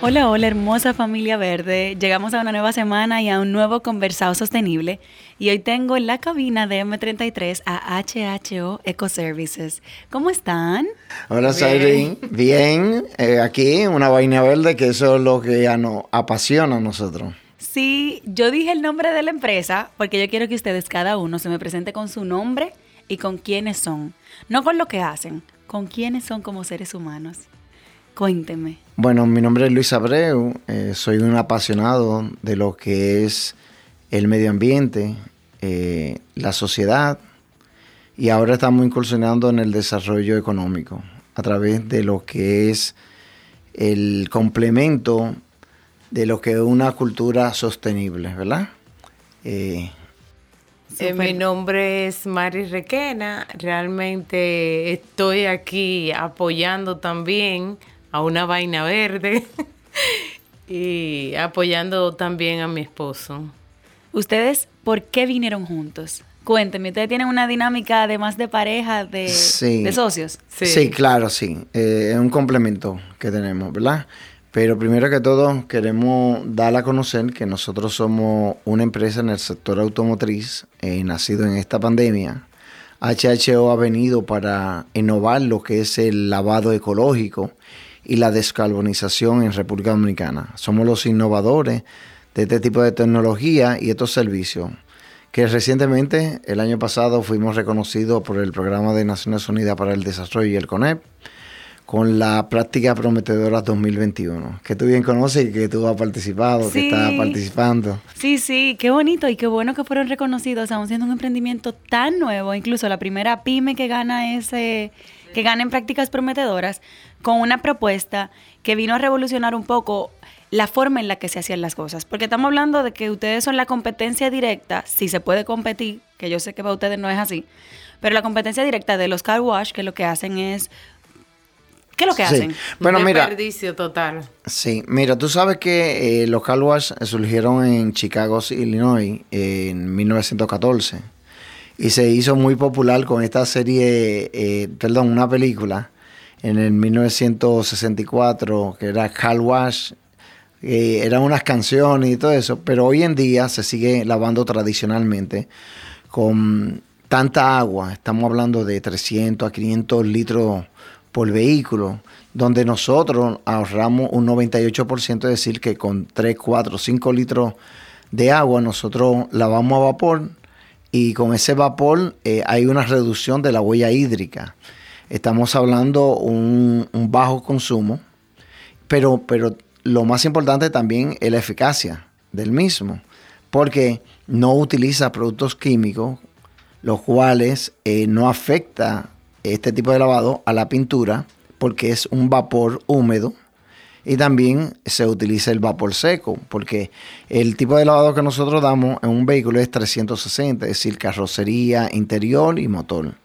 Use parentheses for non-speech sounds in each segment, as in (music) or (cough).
Hola, hola hermosa familia verde. Llegamos a una nueva semana y a un nuevo conversado sostenible. Y hoy tengo en la cabina de M33 a HHO Ecoservices. ¿Cómo están? Hola, Sayrin. Bien, eh, aquí una vaina verde que eso es lo que ya nos apasiona a nosotros. Sí, yo dije el nombre de la empresa porque yo quiero que ustedes cada uno se me presente con su nombre y con quiénes son. No con lo que hacen, con quiénes son como seres humanos. Cuénteme. Bueno, mi nombre es Luis Abreu, eh, soy un apasionado de lo que es el medio ambiente, eh, la sociedad y ahora estamos incursionando en el desarrollo económico a través de lo que es el complemento de lo que es una cultura sostenible, ¿verdad? Eh, mi nombre es Mari Requena, realmente estoy aquí apoyando también a una vaina verde (laughs) y apoyando también a mi esposo. ¿Ustedes por qué vinieron juntos? Cuéntenme, ¿ustedes tienen una dinámica además de pareja, de, socios? Sí. claro, sí. Eh, es un complemento que tenemos, ¿verdad? Pero primero que todo queremos dar a conocer que nosotros somos una empresa en el sector automotriz, eh, nacido en esta pandemia. HHO ha venido para innovar lo que es el lavado ecológico y la descarbonización en República Dominicana. Somos los innovadores de este tipo de tecnología y estos servicios que recientemente, el año pasado, fuimos reconocidos por el Programa de Naciones Unidas para el Desarrollo y el CONEP con la práctica prometedora 2021, que tú bien conoces y que tú has participado, que estás participando. Sí, sí, qué bonito y qué bueno que fueron reconocidos, aún siendo un emprendimiento tan nuevo, incluso la primera pyme que gana ese, que gana en prácticas prometedoras, con una propuesta que vino a revolucionar un poco la forma en la que se hacían las cosas. Porque estamos hablando de que ustedes son la competencia directa, si se puede competir, que yo sé que para ustedes no es así, pero la competencia directa de los car wash, que lo que hacen es ¿Qué es lo que hacen? Bueno, mira. Desperdicio total. Sí, mira, tú sabes que eh, los car wash surgieron en Chicago, Illinois, en 1914. Y se hizo muy popular con esta serie, eh, perdón, una película en el 1964, que era Car Wash, eran unas canciones y todo eso, pero hoy en día se sigue lavando tradicionalmente con tanta agua, estamos hablando de 300 a 500 litros por vehículo, donde nosotros ahorramos un 98%, es decir, que con 3, 4, 5 litros de agua nosotros lavamos a vapor y con ese vapor eh, hay una reducción de la huella hídrica estamos hablando un, un bajo consumo, pero, pero lo más importante también es la eficacia del mismo, porque no utiliza productos químicos, los cuales eh, no afecta este tipo de lavado a la pintura, porque es un vapor húmedo. Y también se utiliza el vapor seco, porque el tipo de lavado que nosotros damos en un vehículo es 360, es decir, carrocería, interior y motor.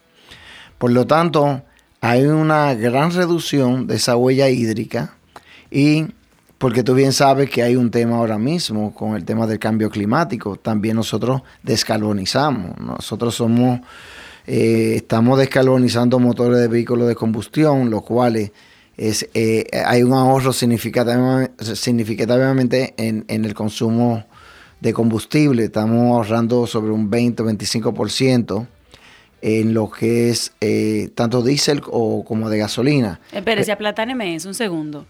Por lo tanto, hay una gran reducción de esa huella hídrica y porque tú bien sabes que hay un tema ahora mismo con el tema del cambio climático, también nosotros descarbonizamos, nosotros somos, eh, estamos descarbonizando motores de vehículos de combustión, los cuales es, eh, hay un ahorro significativamente en, en el consumo de combustible, estamos ahorrando sobre un 20 o 25% en lo que es eh, tanto diésel o como de gasolina. Espérese, aplatáneme eso un segundo.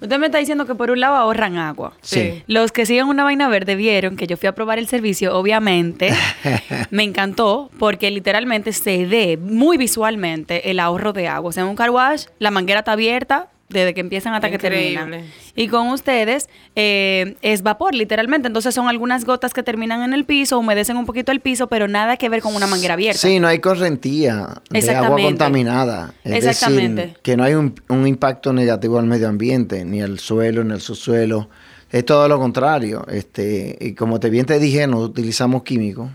Usted me está diciendo que por un lado ahorran agua. Sí. Los que siguen una vaina verde vieron que yo fui a probar el servicio, obviamente. (laughs) me encantó porque literalmente se ve muy visualmente el ahorro de agua. O sea, en un car wash, la manguera está abierta, desde que empiezan hasta que terminan. Y con ustedes eh, es vapor, literalmente. Entonces son algunas gotas que terminan en el piso, humedecen un poquito el piso, pero nada que ver con una manguera abierta. Sí, no hay correntía de agua contaminada. Es Exactamente. que no hay un, impacto negativo al medio ambiente, ni al suelo, ni al subsuelo. Es todo lo contrario. Este, y como te bien te dije, no utilizamos químicos.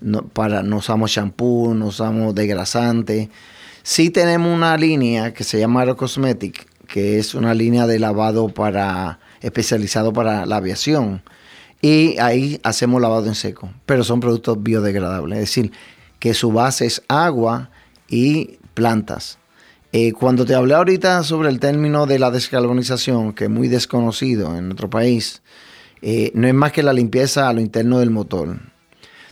No, para, no usamos shampoo, no usamos degrasante. Sí tenemos una línea que se llama Aerocosmetic, que es una línea de lavado para especializado para la aviación. Y ahí hacemos lavado en seco, pero son productos biodegradables, es decir, que su base es agua y plantas. Eh, cuando te hablé ahorita sobre el término de la descarbonización, que es muy desconocido en nuestro país, eh, no es más que la limpieza a lo interno del motor.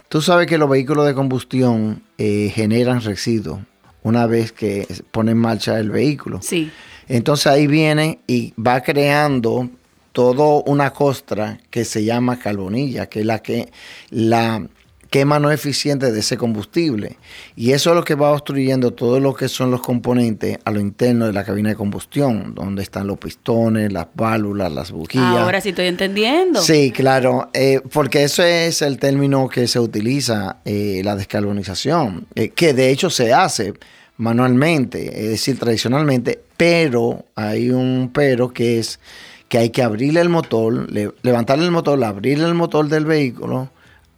Tú sabes que los vehículos de combustión eh, generan residuos una vez que pone en marcha el vehículo. Sí. Entonces ahí viene y va creando toda una costra que se llama carbonilla, que es la que la quema no eficiente de ese combustible. Y eso es lo que va obstruyendo todo lo que son los componentes a lo interno de la cabina de combustión, donde están los pistones, las válvulas, las bujías. Ahora sí estoy entendiendo. Sí, claro, eh, porque eso es el término que se utiliza, eh, la descarbonización, eh, que de hecho se hace manualmente, es decir, tradicionalmente, pero hay un pero que es que hay que abrirle el motor, levantarle el motor, abrirle el motor del vehículo,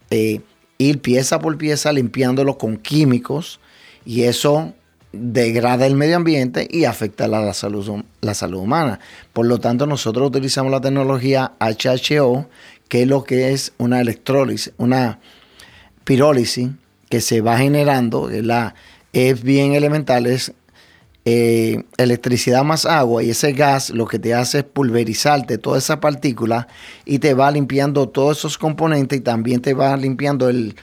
eh, ir pieza por pieza limpiándolo con químicos y eso degrada el medio ambiente y afecta la, la, salud, la salud humana. Por lo tanto, nosotros utilizamos la tecnología HHO, que es lo que es una electrólisis, una pirólisis que se va generando, la, es bien elemental, es eh, electricidad más agua y ese gas lo que te hace es pulverizarte toda esa partícula y te va limpiando todos esos componentes y también te va limpiando el,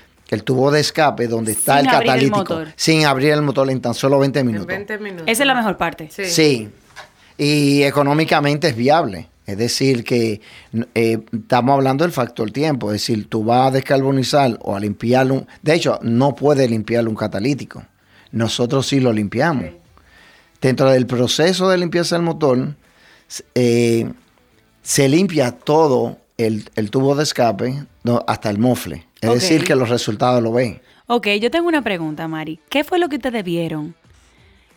tubo de escape donde está el catalítico sin abrir el motor en tan solo 20 minutos. 20 minutos. Esa es la mejor parte. Sí. Y económicamente es viable. Es decir, que eh, estamos hablando del factor tiempo. Es decir, tú vas a descarbonizar o a limpiar un... De hecho, no puedes limpiar un catalítico. Nosotros sí lo limpiamos. Dentro del proceso de limpieza del motor, eh, se limpia todo el, tubo de escape hasta el mofle. Es decir, que los resultados lo ven. Ok, yo tengo una pregunta, Mari. ¿Qué fue lo que ustedes vieron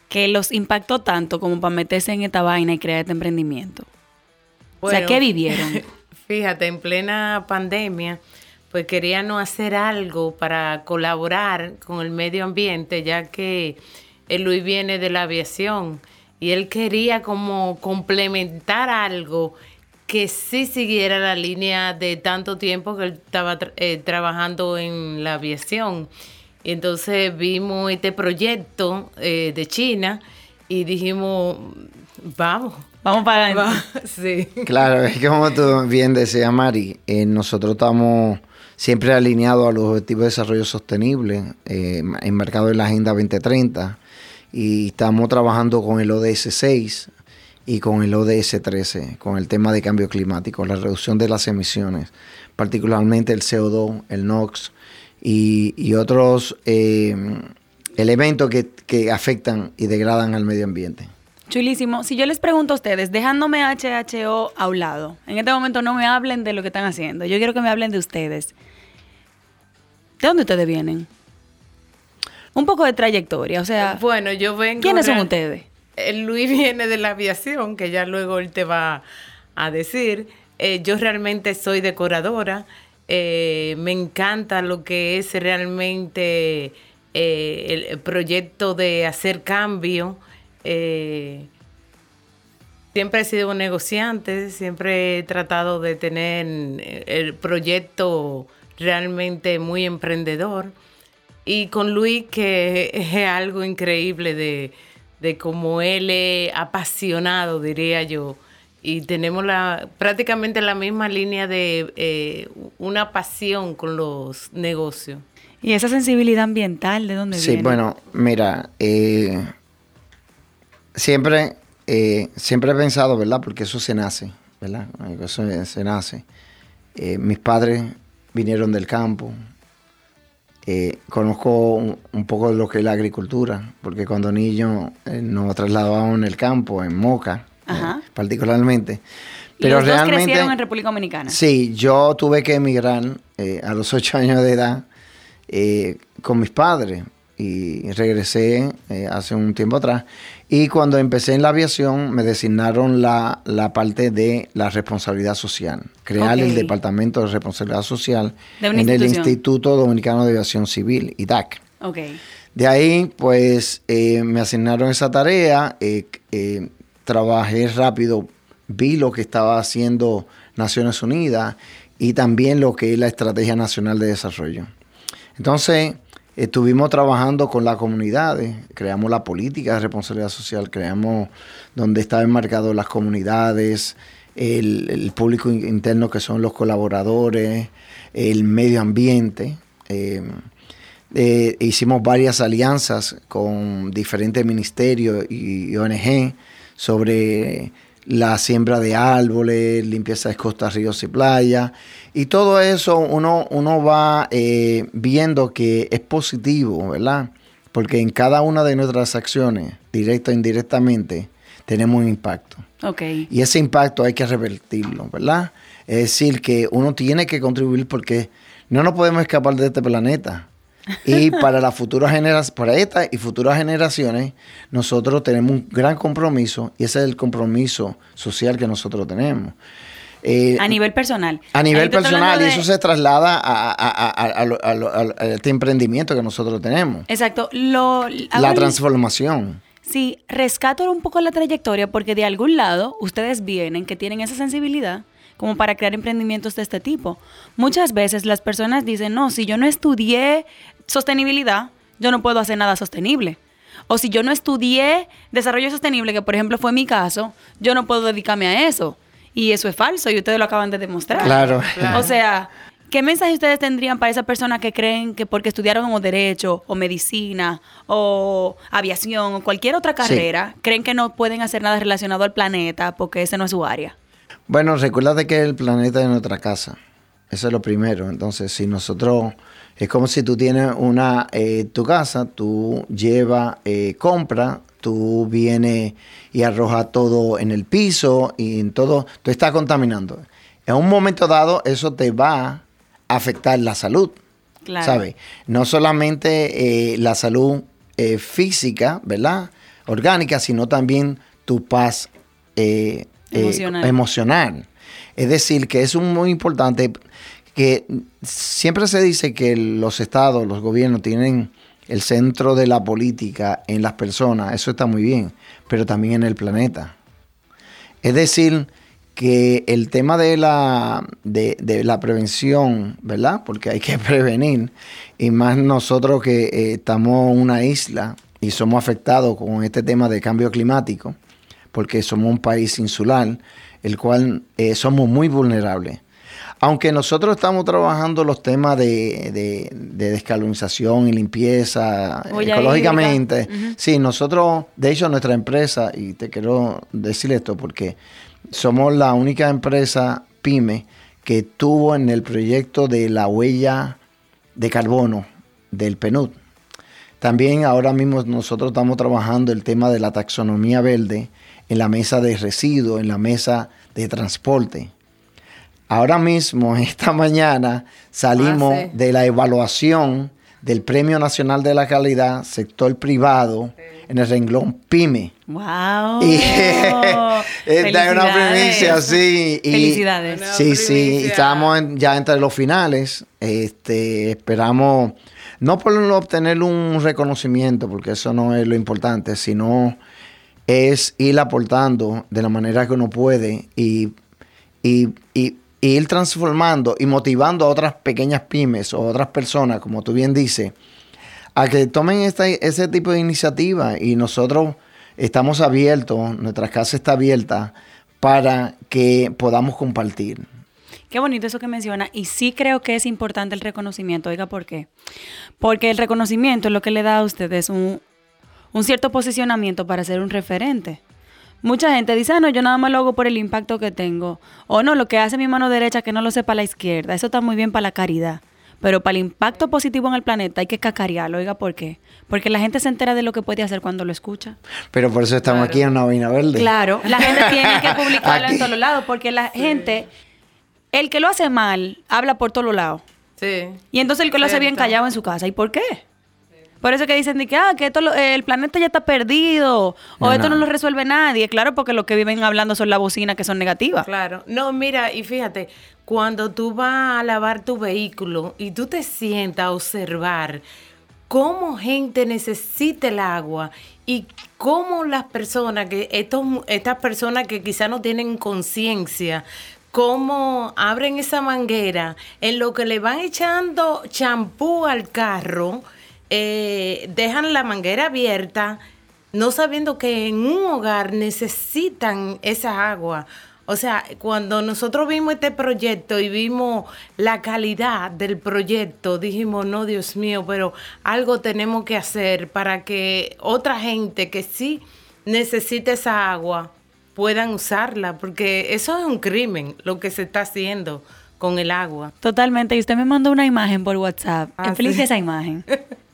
que los impactó tanto como para meterse en esta vaina y crear este emprendimiento? o sea, ¿qué vivieron? (laughs) Fíjate, en plena pandemia, pues queríamos hacer algo para colaborar con el medio ambiente, ya que el Luis viene de la aviación y él quería como complementar algo que sí siguiera la línea de tanto tiempo que él estaba eh, trabajando en la aviación. Y entonces vimos este proyecto eh, de China y dijimos, vamos. Vamos para (laughs) Sí. Claro, es como tú bien decías, Mari, eh, nosotros estamos siempre alineados a los objetivos de desarrollo sostenible, enmarcados en la Agenda 2030 y estamos trabajando con el ODS 6 y con el ODS 13, con el tema de cambio climático, la reducción de las emisiones, particularmente el CO2, el NOx y, otros eh, elementos que, que afectan y degradan al medio ambiente. Chulísimo. Si yo les pregunto a ustedes, dejándome HHO a un lado, en este momento no me hablen de lo que están haciendo, yo quiero que me hablen de ustedes. ¿De dónde ustedes vienen? un poco de trayectoria, o sea... Bueno, yo vengo... ¿Quiénes son ustedes? El Luis viene de la aviación, que ya luego él te va a decir. Eh, yo realmente soy decoradora. Eh, me encanta lo que es realmente eh, el proyecto de hacer cambio. siempre he sido un negociante, siempre he tratado de tener el proyecto realmente muy emprendedor. Y con Luis, que es algo increíble de, de cómo él es apasionado, diría yo. Y tenemos la, prácticamente la misma línea de eh, una pasión con los negocios. ¿Y esa sensibilidad ambiental de dónde viene? Sí, bueno, mira, eh, siempre eh, siempre he pensado, ¿verdad? Porque eso se nace, ¿verdad? Eso se nace. Eh, mis padres vinieron del campo. Eh, conozco un, poco de lo que es la agricultura, porque cuando niño nos trasladábamos en el campo, en Moca, particularmente. Pero ¿Y los realmente, crecieron en República Dominicana? Sí, yo tuve que emigrar a los ocho años de edad con mis padres y regresé eh, hace un tiempo atrás. Y cuando empecé en la aviación me designaron la, parte de la responsabilidad social, crear el Departamento de Responsabilidad Social en el Instituto Dominicano de Aviación Civil, IDAC. Okay. De ahí, pues, eh, me asignaron esa tarea, eh, trabajé rápido, vi lo que estaba haciendo Naciones Unidas y también lo que es la Estrategia Nacional de Desarrollo. Entonces, Estuvimos trabajando con las comunidades, creamos la política de responsabilidad social, creamos donde estaban enmarcado las comunidades, el, público interno que son los colaboradores, el medio ambiente. Eh, eh, hicimos varias alianzas con diferentes ministerios y ONG sobre la siembra de árboles, limpieza de costas, ríos y playas. Y todo eso uno, uno va eh, viendo que es positivo, ¿verdad? Porque en cada una de nuestras acciones, directa o indirectamente, tenemos un impacto. Okay. Y ese impacto hay que revertirlo, ¿verdad? Es decir, que uno tiene que contribuir porque no nos podemos escapar de este planeta. Y para las futuras generaciones, para esta y futuras generaciones, nosotros tenemos un gran compromiso y ese es el compromiso social que nosotros tenemos. Eh, a nivel personal. A nivel personal, y eso se traslada a, este emprendimiento que nosotros tenemos. Exacto. Lo, la transformación. Sí, rescato un poco la trayectoria porque de algún lado ustedes vienen que tienen esa sensibilidad como para crear emprendimientos de este tipo. Muchas veces las personas dicen, no, si yo no estudié sostenibilidad, yo no puedo hacer nada sostenible. O si yo no estudié desarrollo sostenible, que por ejemplo fue mi caso, yo no puedo dedicarme a eso. Y eso es falso y ustedes lo acaban de demostrar. Claro. O sea, ¿qué mensaje ustedes tendrían para esas personas que creen que porque estudiaron o derecho o medicina o aviación o cualquier otra carrera, creen que no pueden hacer nada relacionado al planeta porque ese no es su área? Bueno, recuerda que el planeta es nuestra casa. Eso es lo primero. Entonces, si nosotros, es como si tú tienes una, eh, tu casa, tú llevas, eh, compra, tú vienes y arrojas todo en el piso y en todo, tú estás contaminando. En un momento dado, eso te va a afectar la salud. Claro. ¿Sabes? No solamente eh, la salud física, ¿verdad? Orgánica, sino también tu paz emocional. emocional. Es decir, que es muy importante que siempre se dice que los estados, los gobiernos tienen el centro de la política en las personas, eso está muy bien, pero también en el planeta. Es decir, que el tema de la, de, la prevención, ¿verdad? Porque hay que (laughs) prevenir, y más nosotros que eh, estamos en una isla y somos afectados con este tema de cambio climático, porque somos un país insular, el cual eh, somos muy vulnerables. Aunque nosotros estamos trabajando los temas de, de, descalonización y limpieza ecológicamente, sí, nosotros, de hecho, nuestra empresa, y te quiero decir esto porque somos la única empresa pyme que tuvo en el proyecto de la huella de carbono del PNUD. También ahora mismo nosotros estamos trabajando el tema de la taxonomía verde en la mesa de residuos, en la mesa de transporte. Ahora mismo, esta mañana, salimos ah, de la evaluación del Premio Nacional de la Calidad, sector privado, en el renglón PYME. ¡Wow! Y (laughs) esta es una primicia, sí. Felicidades. sí, sí, estamos ya entre los finales. Este, esperamos, no por obtener un reconocimiento, porque eso no es lo importante, sino es ir aportando de la manera que uno puede y, ir transformando y motivando a otras pequeñas pymes o otras personas, como tú bien dices, a que tomen ese tipo de iniciativa y nosotros estamos abiertos, nuestra casa está abierta para que podamos compartir. Qué bonito eso que menciona. Y sí creo que es importante el reconocimiento. Oiga, ¿por qué? Porque el reconocimiento es lo que le da a ustedes un, un cierto posicionamiento para ser un referente. Mucha gente dice, ah, no, yo nada más lo hago por el impacto que tengo. O no, lo que hace mi mano derecha que no lo sepa la izquierda. Eso está muy bien para la caridad. Pero para el impacto positivo en el planeta hay que cacarearlo. Oiga, ¿por qué? Porque la gente se entera de lo que puede hacer cuando lo escucha. Pero por eso estamos aquí en una vaina verde. Claro, la gente (laughs) tiene que publicarlo en todos lados. Porque la gente, el que lo hace mal, habla por todos lados. Sí. Y entonces el que lo hace bien callado en su casa. ¿Y por qué? Por eso que dicen de que, ah, que esto lo- eh, el planeta ya está perdido, o No, esto no. no. lo resuelve nadie. Claro, porque lo que viven hablando son las bocinas que son negativas. Claro. No, mira, y fíjate, cuando tú vas a lavar tu vehículo y tú te sientas a observar cómo gente necesita el agua y cómo las personas, que estos, estas personas que quizás no tienen conciencia, cómo abren esa manguera, en lo que le van echando champú al carro, eh, dejan la manguera abierta, no sabiendo que en un hogar necesitan esa agua. O sea, cuando nosotros vimos este proyecto y vimos la calidad del proyecto, dijimos, no, Dios mío, pero algo tenemos que hacer para que otra gente que sí necesita esa agua puedan usarla, porque eso es un crimen lo que se está haciendo con el agua. Totalmente. Y usted me mandó una imagen por WhatsApp. Ah, Infeliz sí. esa imagen. (laughs)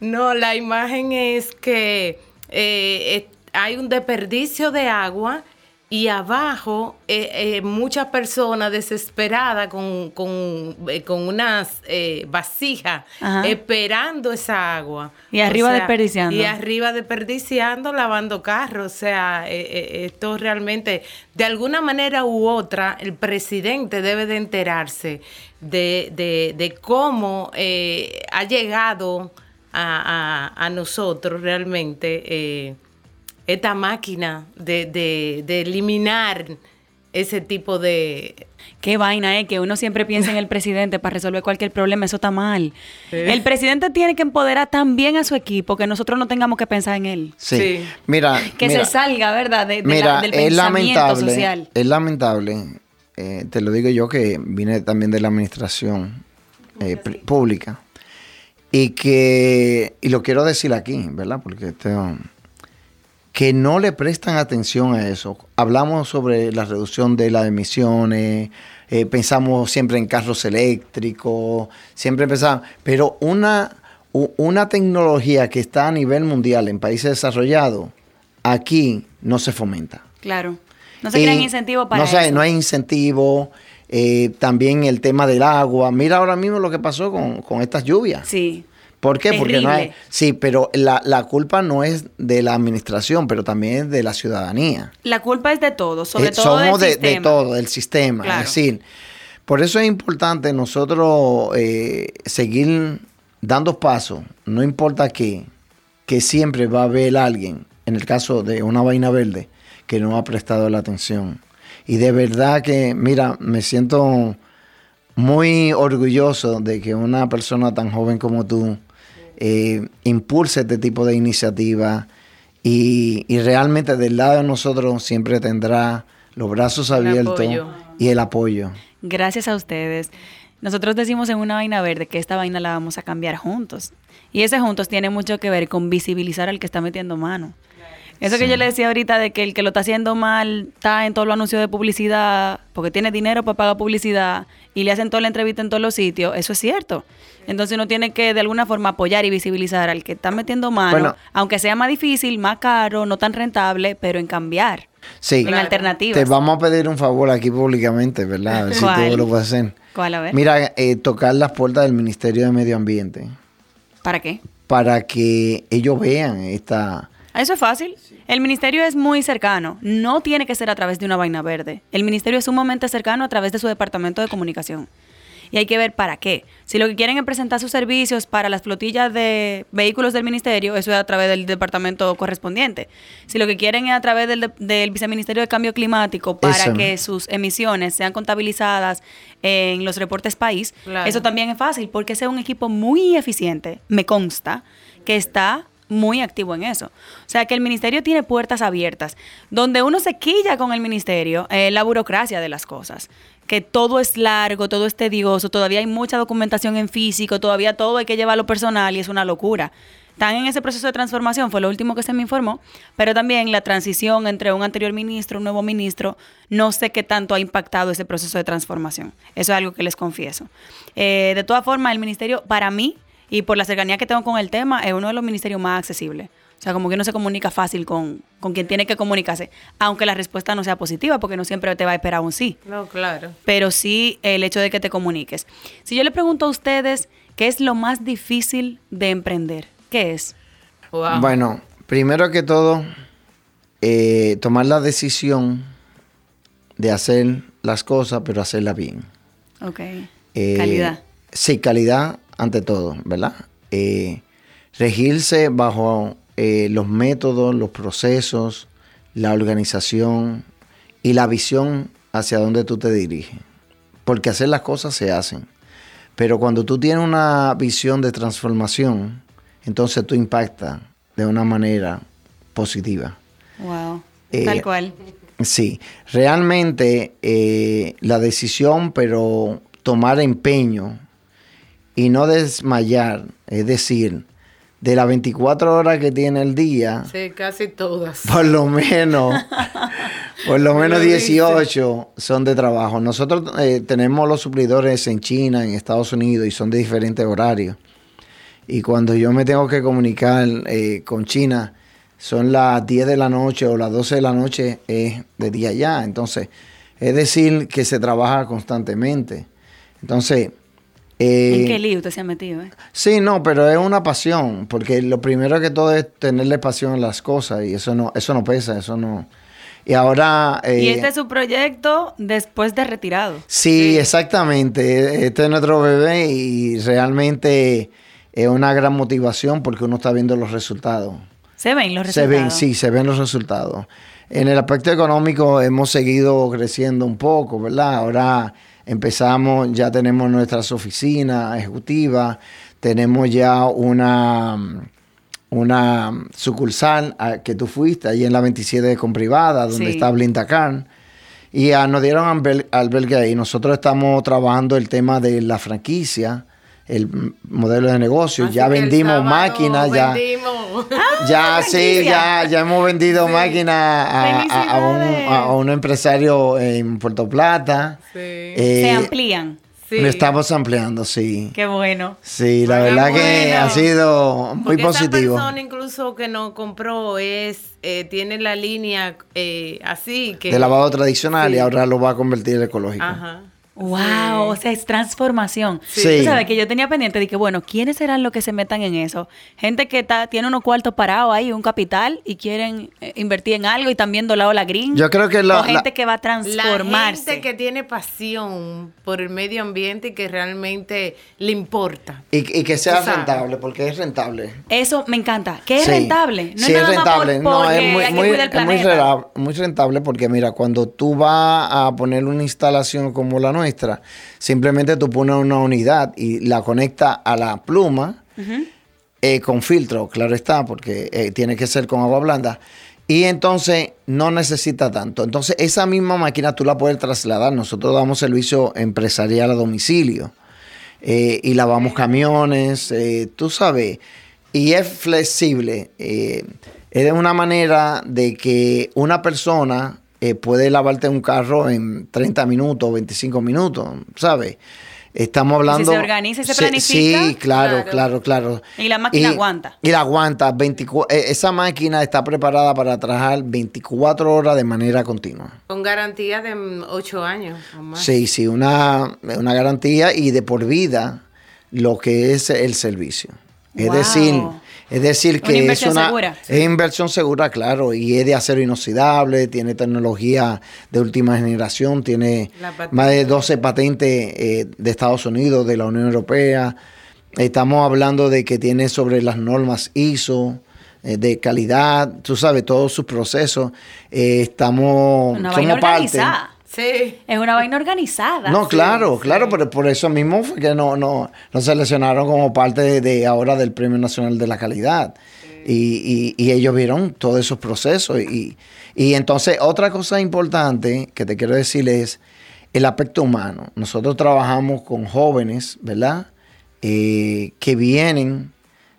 No, la imagen es que eh, eh, hay un desperdicio de agua y abajo eh, eh, muchas personas desesperadas con, con, eh, con unas vasijas Ajá. esperando esa agua. Y arriba desperdiciando. Y arriba desperdiciando, lavando carros. O sea, esto realmente, de alguna manera u otra, el presidente debe de enterarse de, de- de cómo eh, ha llegado a, a- a nosotros realmente esta máquina de, de- de eliminar ese tipo de... Qué vaina, ¿eh? Que uno siempre piensa en el presidente para resolver cualquier problema. Eso está mal. El presidente tiene que empoderar también a su equipo, que nosotros no tengamos que pensar en él. Sí. Sí. Mira, Que mira, se salga, ¿verdad? De, de la- mira, del es lamentable, social. es lamentable, eh, te lo digo yo que vine también de la administración eh, pública y que, y lo quiero decir aquí, ¿verdad? Porque este, um, que no le prestan atención a eso. Hablamos sobre la reducción de las emisiones, eh, pensamos siempre en carros eléctricos, siempre pensamos, pero una, una tecnología que está a nivel mundial en países desarrollados, aquí no se fomenta. Claro. No se crean incentivos para no, sé, eso. no hay incentivo. eh, también el tema del agua. Mira ahora mismo lo que pasó con, con estas lluvias. Sí. ¿Por qué? Porque no hay. Sí, pero la, la culpa no es de la administración, pero también es de la ciudadanía. La culpa es de todos, sobre Eh, todo somos del de, de todo, del sistema. Claro. Es decir, por eso es importante nosotros eh, seguir dando pasos, no importa qué, que siempre va a haber alguien, en el caso de una vaina verde, que no ha prestado la atención. Y de verdad que, mira, me siento muy orgulloso de que una persona tan joven como tú eh, impulse este tipo de iniciativa y, y realmente del lado de nosotros siempre tendrá los brazos El abiertos apoyo. y el apoyo. Gracias a ustedes. Nosotros decimos en una vaina verde que esta vaina la vamos a cambiar juntos. Y ese juntos tiene mucho que ver con visibilizar al que está metiendo mano. Eso que yo le decía ahorita de que el que lo está haciendo mal está en todos los anuncios de publicidad porque tiene dinero para pagar publicidad y le hacen toda la entrevista en todos los sitios, eso es cierto. Entonces uno tiene que de alguna forma apoyar y visibilizar al que está metiendo mano, Bueno. aunque sea más difícil, más caro, no tan rentable, pero en cambiar, Sí, en alternativas. te vamos a pedir un favor aquí públicamente, ¿verdad? A ver si tú lo puedes hacer. ¿Cuál a ver? Mira, eh, tocar las puertas del Ministerio de Medio Ambiente ¿Para qué? para que ellos vean esta... Eso es fácil. El ministerio es muy cercano. No tiene que ser a través de una vaina verde. El ministerio es sumamente cercano a través de su departamento de comunicación. Y hay que ver para qué. Si lo que quieren es presentar sus servicios para las flotillas de vehículos del ministerio, eso es a través del departamento correspondiente. Si lo que quieren es a través del, de- del viceministerio de cambio climático para Eso. que sus emisiones sean contabilizadas en los reportes país, Claro. eso también es fácil porque ese es un equipo muy eficiente, me consta, que está muy activo en eso. O sea que el ministerio tiene puertas abiertas. Donde uno se quilla con el ministerio, es la burocracia de las cosas. Que todo es largo, todo es tedioso, todavía hay mucha documentación en físico, todavía todo hay que llevarlo personal y es una locura. están en ese proceso de transformación, fue lo último que se me informó, pero también la transición entre un anterior ministro un nuevo ministro, no sé qué tanto ha impactado ese proceso de transformación. Eso es algo que les confieso. Eh, de todas formas, el ministerio, para mí, y por la cercanía que tengo con el tema, es uno de los ministerios más accesibles. O sea, como que uno se comunica fácil con, con quien tiene que comunicarse, aunque la respuesta no sea positiva, porque no siempre te va a esperar un sí. No, claro. Pero sí el hecho de que te comuniques. Si yo le pregunto a ustedes qué es lo más difícil de emprender, ¿qué es? Wow. Bueno, primero que todo, eh, tomar la decisión de hacer las cosas, pero hacerlas bien. Ok. Eh, Calidad. Sí, calidad ante todo, ¿verdad? Eh, regirse bajo eh, los métodos, los procesos, la organización y la visión hacia donde tú te diriges. Porque hacer las cosas se hacen. Pero cuando tú tienes una visión de transformación, entonces tú impactas de una manera positiva. Wow. Eh, Tal cual. Sí, realmente eh, la decisión, pero tomar empeño y no desmayar, es decir, de las 24 horas que tiene el día, Sí, casi todas. por lo menos, (laughs) por lo Me menos lo dice. 18 son de trabajo. Nosotros eh, tenemos los suplidores en China, en Estados Unidos, y son de diferentes horarios. Y cuando yo me tengo que comunicar eh, con China, son las 10 de la noche o las 12 de la noche es de día ya. Entonces, es decir, que se trabaja constantemente. Entonces, eh, ¿En qué lío usted se ha metido? eh? Sí, no, pero es una pasión, porque lo primero que todo es tenerle pasión a las cosas y eso no, eso no pesa, eso no. Y ahora. eh, y este es su proyecto después de retirado. Sí, exactamente. Este es nuestro bebé y realmente es una gran motivación porque uno está viendo los resultados. ¿Se ven los Se resultados? ven, sí, se ven los resultados. En el aspecto económico hemos seguido creciendo un poco, ¿verdad? Ahora empezamos, ya tenemos nuestras oficinas ejecutivas, tenemos ya una, una sucursal a que tú fuiste, ahí en la 27 de con privada, donde Sí. está Blinda Carn. Y ah, nos dieron albergue ahí. Nosotros estamos trabajando el tema de la franquicia, el modelo de negocio. Así ya vendimos máquinas, ya. vendimos. (laughs) Ya, Ah, sí, franquicia. ya, ya hemos vendido máquinas a, a- a un, a- a un empresario en Puerto Plata. Sí. Eh, Se amplían. Sí. Lo estamos ampliando, sí. Qué bueno. Sí, la Bueno, verdad que ha sido muy Porque positivo. Esa persona incluso que nos compró es eh, tiene la línea eh, así que De lavado tradicional Sí. y ahora lo va a convertir en ecológico. Ajá. Wow, o sea, es transformación. Sí. Tú sabes que yo tenía pendiente de que, bueno, ¿quiénes serán los que se metan en eso? Gente que está, tiene unos cuartos parados ahí, un capital, y quieren eh, invertir en algo y también doblado la green. Yo creo que la- o gente la- que va a La transformarse. gente que tiene pasión por el medio ambiente y que realmente le importa. Y, y que sea rentable, porque es rentable. Eso me encanta. Que es Sí. rentable. No sí, es es nada más rentable. por- no, es muy, muy- es muy rentable porque, mira, cuando tú vas a poner una instalación como la nuestra, simplemente tú pones una unidad y la conectas a la pluma eh, con filtro, claro está, porque eh, tiene que ser con agua blanda. Y entonces no necesita tanto. Entonces, esa misma máquina tú la puedes trasladar. Nosotros damos servicio empresarial a domicilio eh, y lavamos camiones, tú sabes, y es flexible. es de una manera de que una persona eh, puede lavarte un carro en 30 minutos, 25 minutos, ¿sabes? Estamos hablando... se organiza y se planifica, Sí, claro, claro. claro, claro. Y la máquina aguanta. Y la aguanta. 24, eh, esa máquina está preparada para trabajar 24 horas de manera continua. Con garantía de mm, ocho años o más. Sí, sí, una, una garantía y de por vida lo que es el servicio. Es Wow. decir, es decir Una que es inversión una segura. es inversión segura, claro, y es de acero inoxidable, tiene tecnología de última generación, tiene más de 12 patentes eh, de Estados Unidos, de la Unión Europea. Estamos hablando de que tiene sobre las normas ISO eh, de calidad, tú sabes, todos sus procesos. Eh, estamos Una somos parte. organizada. Sí. Es una vaina organizada. No, claro, sí. claro, pero por eso mismo fue que no, no, nos seleccionaron como parte de, de ahora del Premio Nacional de la Calidad. Y, y- y ellos vieron todos esos procesos. Y, y entonces, otra cosa importante que te quiero decir es el aspecto humano. Nosotros trabajamos con jóvenes, ¿verdad? Eh, que vienen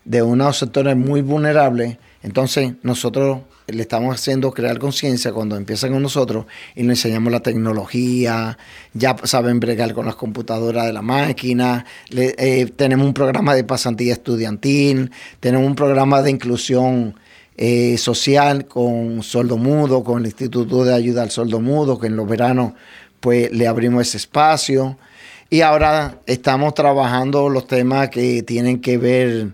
de unos sectores muy vulnerables, entonces nosotros le estamos haciendo crear conciencia cuando empiezan con nosotros y le enseñamos la tecnología, ya saben bregar con las computadoras de la máquina, eh, tenemos un programa de pasantía estudiantil, tenemos un programa de inclusión eh, social con Soldo Mudo, con el Instituto de Ayuda al Soldo Mudo, que en los veranos pues le abrimos ese espacio. Y ahora estamos trabajando los temas que tienen que ver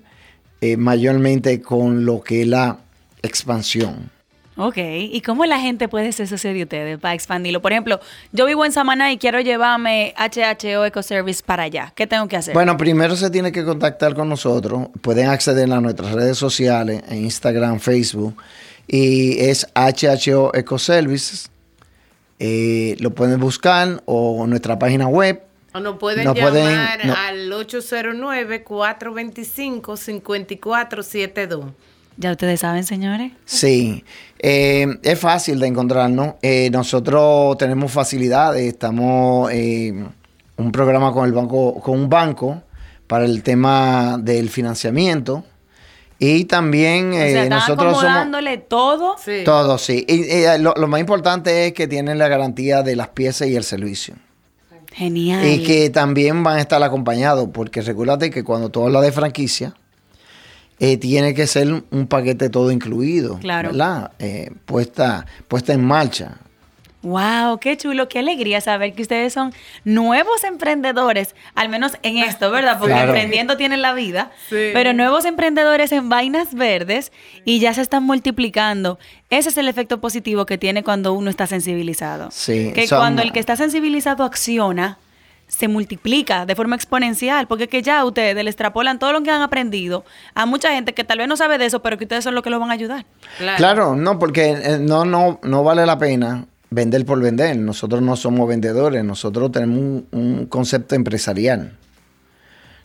eh, mayormente con lo que es la expansión. Ok, ¿y cómo la gente puede ser socio de ustedes para expandirlo? Por ejemplo, yo vivo en Samaná y quiero llevarme HHO Ecoservice para allá. ¿Qué tengo que hacer? Bueno, primero se tiene que contactar con nosotros. Pueden acceder a nuestras redes sociales, en Instagram, Facebook, y es HHO Ecoservices. Eh, lo pueden buscar o nuestra página web. O nos pueden llamar al 809-425-5472. Ya ustedes saben, señores. Sí, eh, es fácil de encontrarnos. Eh, nosotros tenemos facilidades, estamos en eh, un programa con el banco, con un banco para el tema del financiamiento. Y también o nosotros somos todo. Sí. Todo, sí. Y, lo, más importante es que tienen la garantía de las piezas y el servicio. Genial. Y que también van a estar acompañados, porque recuérdate que cuando tú hablas de franquicia, eh, tiene que ser un paquete todo incluido, claro. ¿verdad? Eh, puesta, puesta en marcha. Wow, qué chulo, qué alegría saber que ustedes son nuevos emprendedores, al menos en esto, ¿verdad? Porque emprendiendo tienen la vida, pero nuevos emprendedores en vainas verdes y ya se están multiplicando. Ese es el efecto positivo que tiene cuando uno está sensibilizado. Sí, que cuando el que está sensibilizado acciona, se multiplica de forma exponencial, porque que ya ustedes le extrapolan todo lo que han aprendido a mucha gente que tal vez no sabe de eso, pero que ustedes son los que lo van a ayudar. Claro, no, porque eh, no, no, no vale la pena vender por vender. Nosotros no somos vendedores, nosotros tenemos un, concepto empresarial.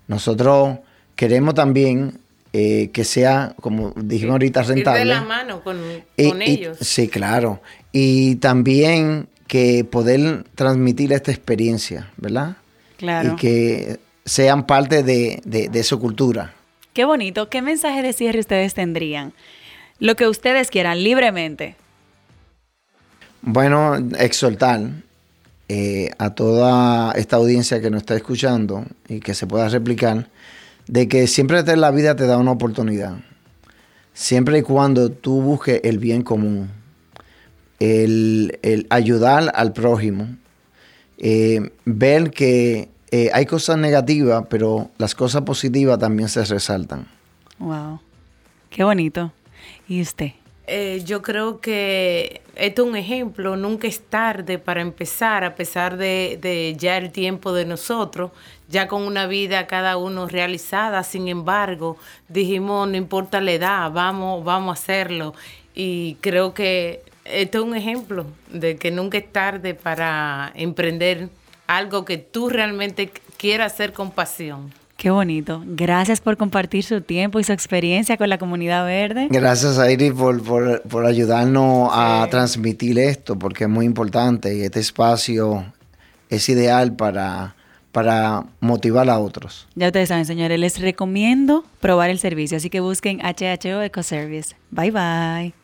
Nosotros queremos también eh, que sea, como dijimos ahorita, rentable. Ir de la mano con, ellos. sí, claro. Y también que poder transmitir esta experiencia, ¿verdad? Claro. Y que sean parte de, su cultura. Qué bonito. ¿Qué mensaje de cierre ustedes tendrían? Lo que ustedes quieran, libremente. Bueno, exhortar eh, a toda esta audiencia que nos está escuchando y que se pueda replicar, de que siempre la vida te da una oportunidad. Siempre y cuando tú busques el bien común el, ayudar al prójimo, eh, ver que eh, hay cosas negativas, pero las cosas positivas también se resaltan. Wow, qué bonito. ¿Y usted? Eh, yo creo que esto es un ejemplo, nunca es tarde para empezar, a pesar de, de, ya el tiempo de nosotros, ya con una vida cada uno realizada, sin embargo, dijimos, no importa la edad, vamos, vamos a hacerlo. Y creo que esto es un ejemplo de que nunca es tarde para emprender algo que tú realmente quieras hacer con pasión. Qué bonito. Gracias por compartir su tiempo y su experiencia con la comunidad verde. Gracias, Iris, por, por, ayudarnos a transmitir esto, porque es muy importante y este espacio es ideal para, para motivar a otros. Ya ustedes saben, señores, les recomiendo probar el servicio, así que busquen HHO Ecoservice. Bye bye.